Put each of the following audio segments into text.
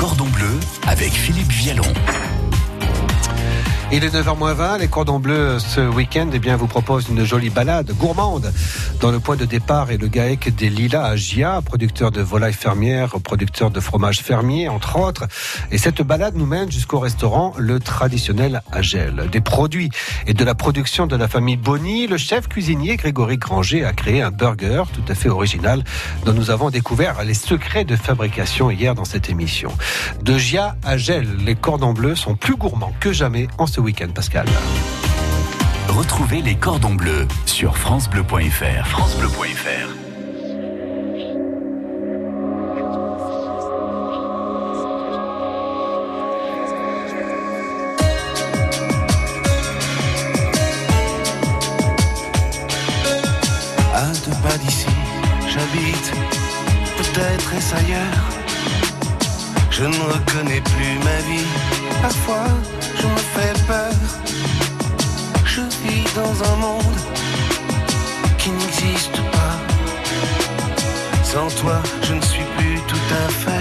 cordon bleu avec Philippe Vialon. Il est 9h20, les cordons bleus ce week-end eh bien, vous proposent une jolie balade gourmande dans le point de départ et le GAEC des Lilas à Gia, producteur de volailles fermières, producteur de fromage fermier, entre autres. Et cette balade nous mène jusqu'au restaurant Le Traditionnel à Gel. Des produits et de la production de la famille Bonny, le chef cuisinier Grégory Granger a créé un burger tout à fait original dont nous avons découvert les secrets de fabrication hier dans cette émission. De Gia à Gel, les cordons bleus sont plus gourmands que jamais en ce week-end, Pascal. Retrouvez les cordons bleus sur francebleu.fr. francebleu.fr. À deux pas d'ici, j'habite, peut-être est-ce ailleurs. Je ne reconnais plus ma vie, parfois je me fais peur. Je vis dans un monde qui n'existe pas. Sans toi, je ne suis plus tout à fait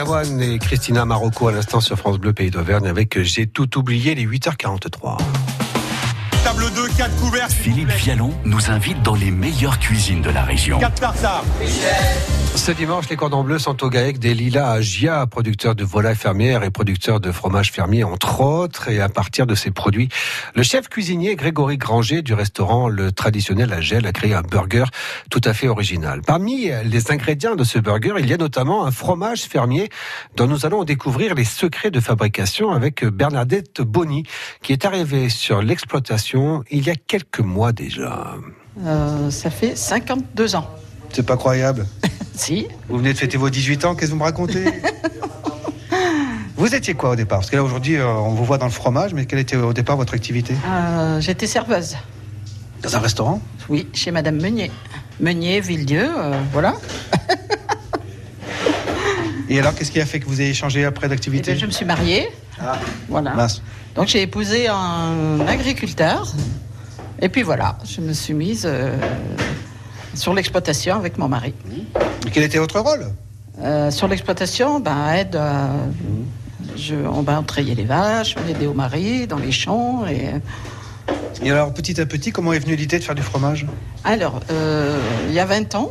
Marc Lavoine et Christina Marocco à l'instant sur France Bleu Pays d'Auvergne avec J'ai tout oublié les 8h43. Table 2, 4 couverts. Philippe Vialon nous invite dans les meilleures cuisines de la région. 4 tartares. Ce dimanche, les cordons bleus sont au GAEC des Lilas à Gia, producteur de volailles fermières et producteur de fromage fermier, entre autres. Et à partir de ces produits, le chef cuisinier Grégory Granger du restaurant Le Traditionnel à Gel a créé un burger tout à fait original. Parmi les ingrédients de ce burger, il y a notamment un fromage fermier dont nous allons découvrir les secrets de fabrication avec Bernadette Bonny, qui est arrivée sur l'exploitation il y a quelques mois déjà. Euh, ça fait 52 ans. C'est pas croyable. Si. Vous venez de fêter vos 18 ans, qu'est-ce que vous me racontez? Vous étiez quoi au départ? Parce que là aujourd'hui, euh, on vous voit dans le fromage, mais quelle était au départ votre activité? Euh, J'étais serveuse. Dans un restaurant? Oui, chez Madame Meunier. Meunier, Villedieu, euh, voilà. Et alors, qu'est-ce qui a fait que vous ayez changé après d'activité? Puis, je me suis mariée. Ah, Voilà. mince. Donc j'ai épousé un agriculteur. Et puis voilà, je me suis mise euh, sur l'exploitation avec mon mari. Et quel était votre rôle? Euh, sur l'exploitation, ben, aide, euh, je, on va entrailler les vaches, on aidait au mari dans les champs. Et, Et alors, petit à petit, comment est venue l'idée de faire du fromage? Alors, il y a 20 ans,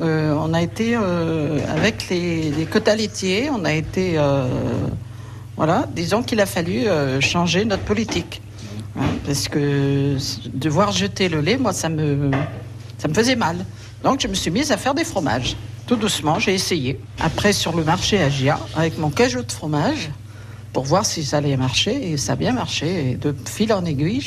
on a été avec les, les quotas laitiers, on a été. Voilà, disons qu'il a fallu euh, changer notre politique. Hein, parce que devoir jeter le lait, moi, ça me, ça me faisait mal. Donc, je me suis mise à faire des fromages. Tout doucement, j'ai essayé. Après, sur le marché à Gia, avec mon cajot de fromage, pour voir si ça allait marcher, et ça a bien marché. Et de fil en aiguille,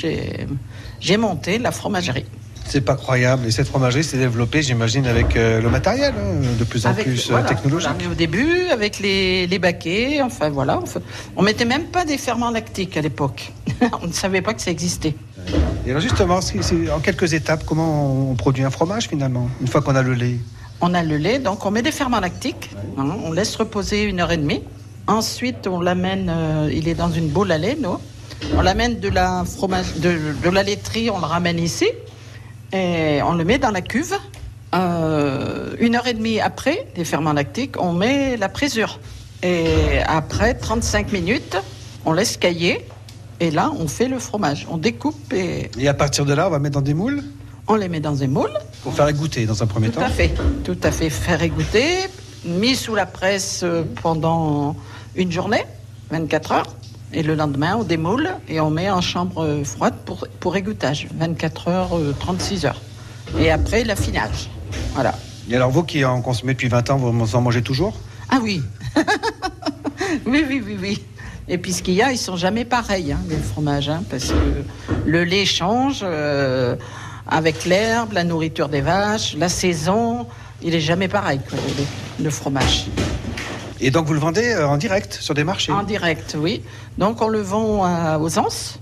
j'ai monté la fromagerie. C'est pas croyable. Et cette fromagerie s'est développée, j'imagine, avec euh, le matériel, hein, de plus en Avec- plus euh, voilà, technologique. voilà. Mais au début, avec les, les baquets, enfin voilà, on, fait- on mettait même pas des ferments lactiques à l'époque. on ne savait pas que ça existait. Et alors, justement, en quelques étapes, comment on produit un fromage finalement, une fois qu'on a le lait? On a le lait, donc on met des ferments lactiques, hein, on laisse reposer une heure et demie. Ensuite, on l'amène, euh, il est dans une boule à lait, nous. On l'amène de la fromage, de, de la laiterie, on le ramène ici et on le met dans la cuve. Euh, une heure et demie après les ferments lactiques, on met la présure. Et après 35 minutes, on laisse cailler. Et là, on fait le fromage. On découpe et Et à partir de là, on va mettre dans des moules on les met dans des moules. pour faire égoutter dans un premier Tout temps. à fait, tout à fait. Faire égoutter, mis sous la presse euh, pendant une journée, 24 heures. Et le lendemain, on démoule et on met en chambre euh, froide pour, pour égouttage, 24 heures, euh, 36 heures. Et après, l'affinage. Voilà. Et alors, vous qui en consommez depuis 20 ans, vous en mangez toujours? Ah oui Oui, oui, oui, oui. Et puis ce qu'il y a, ils sont jamais pareils, hein, les fromages, hein, parce que le lait change euh, avec l'herbe, la nourriture des vaches, la saison. Il est jamais pareil, quoi, le, lait, le fromage. Et donc, vous le vendez euh, en direct sur des marchés En direct, oui. Donc on le vend à- aux Anses.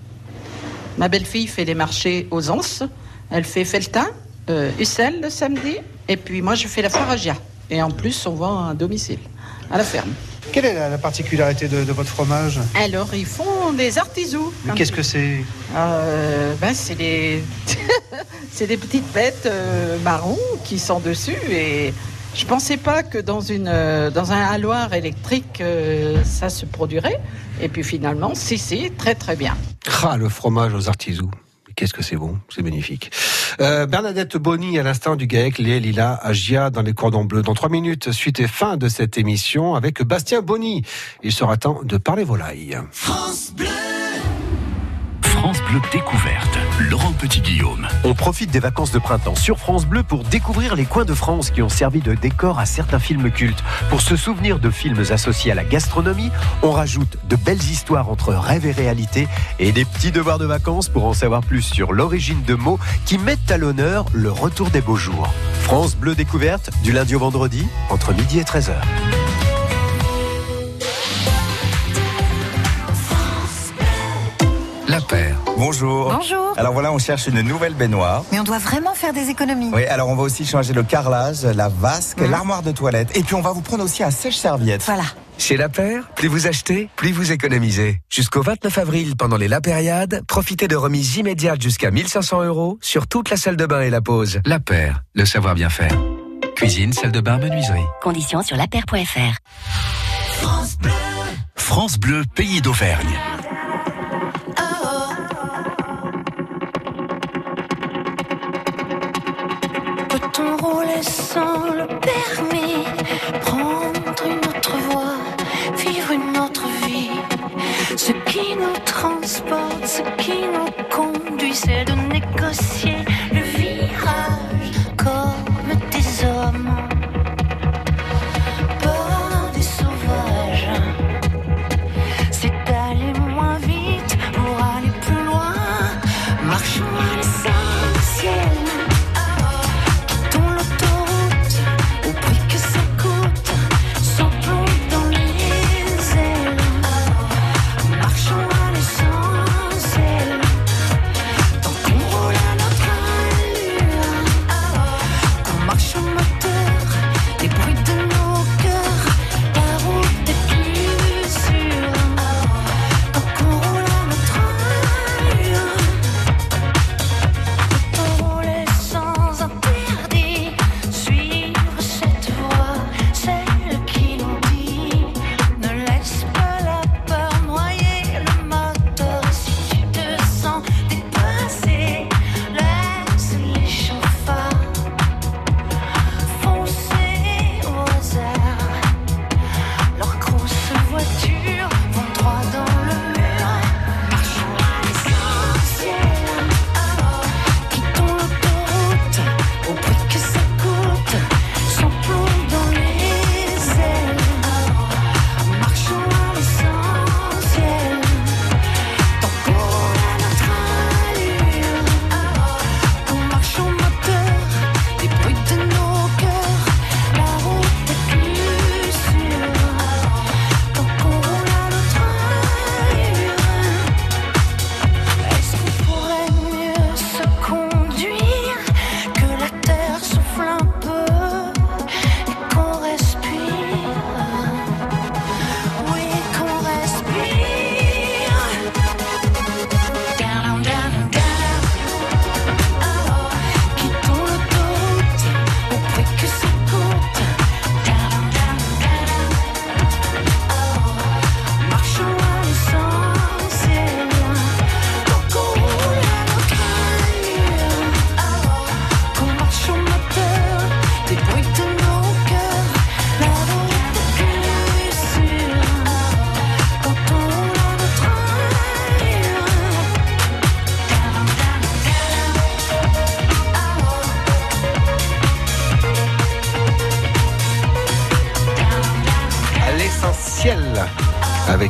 Ma belle-fille fait les marchés aux Anses. Elle fait Feltin, euh, Ussel le samedi. Et puis moi, je fais la foire à Gia. Et en plus, on vend à domicile, à la ferme. Quelle est la, la particularité de, de votre fromage Alors, ils font des artisous. Mais qu'est-ce que c'est Euh, ben, c'est des... c'est des petites bêtes euh, marron qui sont dessus et je pensais pas que dans une euh, dans un haloir électrique euh, ça se produirait et puis finalement si si très très bien. Ah, le fromage aux artisous. Qu'est-ce que c'est bon, c'est magnifique. Euh, Bernadette Bonny, à l'instant du GAEC, les Lila Agia dans les cordons bleus. Dans trois minutes, suite et fin de cette émission avec Bastien Bonny. Il sera temps de parler volaille. France Bleu Découverte. Laurent Petit-Guillaume. On profite des vacances de printemps sur France Bleu pour découvrir les coins de France qui ont servi de décor à certains films cultes. Pour se souvenir de films associés à la gastronomie, on rajoute de belles histoires entre rêve et réalité et des petits devoirs de vacances pour en savoir plus sur l'origine de mots qui mettent à l'honneur le retour des beaux jours. France Bleu Découverte, du lundi au vendredi, entre midi et 13h. Bonjour. Bonjour. Alors voilà, on cherche une nouvelle baignoire. Mais on doit vraiment faire des économies. Oui, alors on va aussi changer le carrelage, la vasque, Mhm. l'armoire de toilette. Et puis on va vous prendre aussi un sèche-serviette. Voilà. Chez La Paire, plus vous achetez, plus vous économisez. Jusqu'au 29 avril, pendant les La Périade, profitez de remises immédiates jusqu'à 1500 euros sur toute la salle de bain et la pause. La Paire, le savoir bien faire. Cuisine, salle de bain, menuiserie. Conditions sur lapaire.fr. France Bleu, pays d'Auvergne. Ce qui nous transporte, ce qui nous conduit, c'est de négocier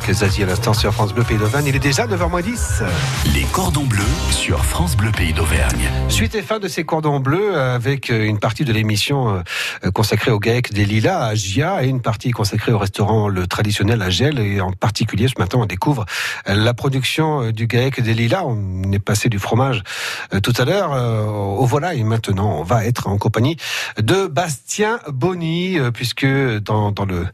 avec Zazie à l'instant sur France Bleu Pays d'Auvergne. Il est déjà 9h10. Les cordons bleus sur France Bleu Pays d'Auvergne. Suite et fin de ces cordons bleus avec une partie de l'émission euh, consacrée au GAEC des Lilas à Gia et une partie consacrée au restaurant le traditionnel à Gel et en particulier ce matin on découvre la production du GAEC des Lilas. On est passé du fromage euh, tout à l'heure euh, au volaille. Maintenant on va être en compagnie de Bastien Bonny puisque dans, dans le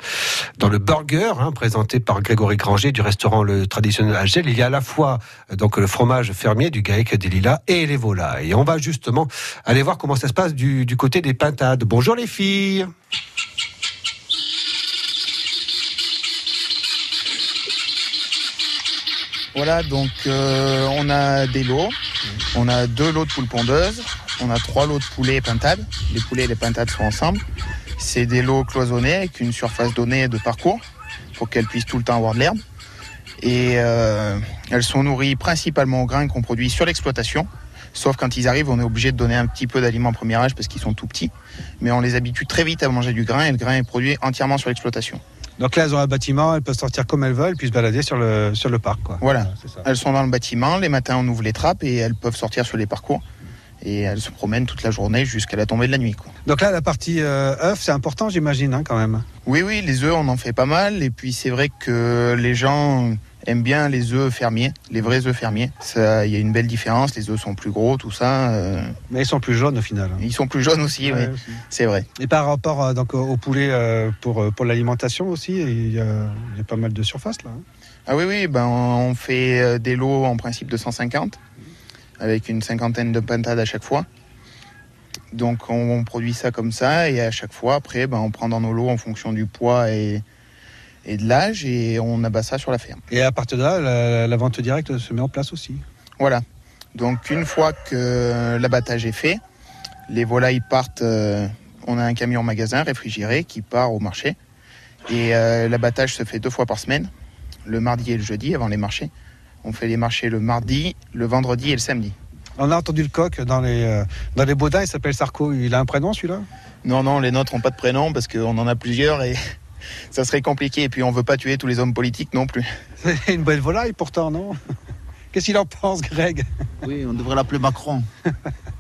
dans le burger hein, présenté par Grégory Granger du restaurant le traditionnel à Gel, il y a à la fois donc le fromage fermier du GAEC des Lilas et les volailles. Et on va justement aller voir comment ça se passe du, côté des pintades. Bonjour les filles. Voilà, donc euh, on a des lots. On a deux lots de poules pondeuses. On a trois lots de poulets pintades. Les poulets et les pintades sont ensemble. C'est des lots cloisonnés avec une surface donnée de parcours pour qu'elles puissent tout le temps avoir de l'herbe. Et euh, elles sont nourries principalement au grain qu'on produit sur l'exploitation. Sauf quand ils arrivent, on est obligé de donner un petit peu d'aliments premier âge parce qu'ils sont tout petits. Mais on les habitue très vite à manger du grain et le grain est produit entièrement sur l'exploitation. Donc là, elles ont un bâtiment, elles peuvent sortir comme elles veulent, puis se balader sur le, sur le parc. Quoi. Voilà, elles sont dans le bâtiment, les matins on ouvre les trappes et elles peuvent sortir sur les parcours. Et elles se promènent toute la journée jusqu'à la tombée de la nuit. Quoi. Donc là, la partie euh, œufs, c'est important, j'imagine, hein, quand même. Oui, oui, les œufs, on en fait pas mal. Et puis c'est vrai que les gens aiment bien les œufs fermiers, les vrais œufs fermiers. Ça, Il y a une belle différence, les œufs sont plus gros, tout ça. euh, Mais ils sont plus jaunes au final. hein. Ils sont plus jaunes aussi, oui. Ouais, aussi. C'est vrai. Et par rapport euh, donc, au poulet euh, pour, pour l'alimentation aussi, il y, a, il y a pas mal de surface là. hein. Ah oui, oui, ben on fait des lots en principe de 150, avec une cinquantaine de pintades à chaque fois. Donc on, produit ça comme ça, et à chaque fois, après, ben, on prend dans nos lots en fonction du poids et, et de l'âge, et on abat ça sur la ferme. Et à partir de là, la, la vente directe se met en place aussi. Voilà. Donc une fois que l'abattage est fait, les volailles partent. euh, on a un camion magasin réfrigéré qui part au marché. Et euh, l'abattage se fait deux fois par semaine, le mardi et le jeudi avant les marchés. On fait les marchés le mardi, le vendredi et le samedi. On a entendu le coq dans les, euh, dans les Baudins, il s'appelle Sarko. Il a un prénom celui-là? Non, non, les nôtres n'ont pas de prénom parce qu'on en a plusieurs et ça serait compliqué. Et puis on veut pas tuer tous les hommes politiques non plus. C'est une belle volaille pourtant, non? Qu'est-ce qu'il en pense, Greg? Oui, on devrait l'appeler Macron.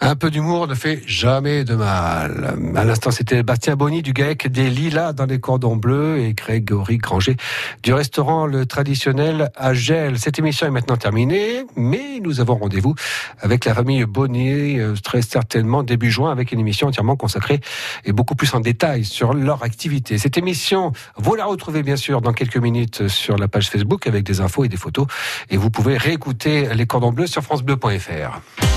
Un peu d'humour ne fait jamais de mal. À l'instant, c'était Bastien Bonny du GAEC des Lilas dans les cordons bleus et Grégory Granger du restaurant Le Traditionnel à Gel. Cette émission est maintenant terminée, mais nous avons rendez-vous avec la famille Bonny euh, très certainement début juin avec une émission entièrement consacrée et beaucoup plus en détail sur leur activité. Cette émission, vous la retrouvez bien sûr dans quelques minutes sur la page Facebook avec des infos et des photos et vous pouvez réécouter les cordons bleus sur francebleu.fr.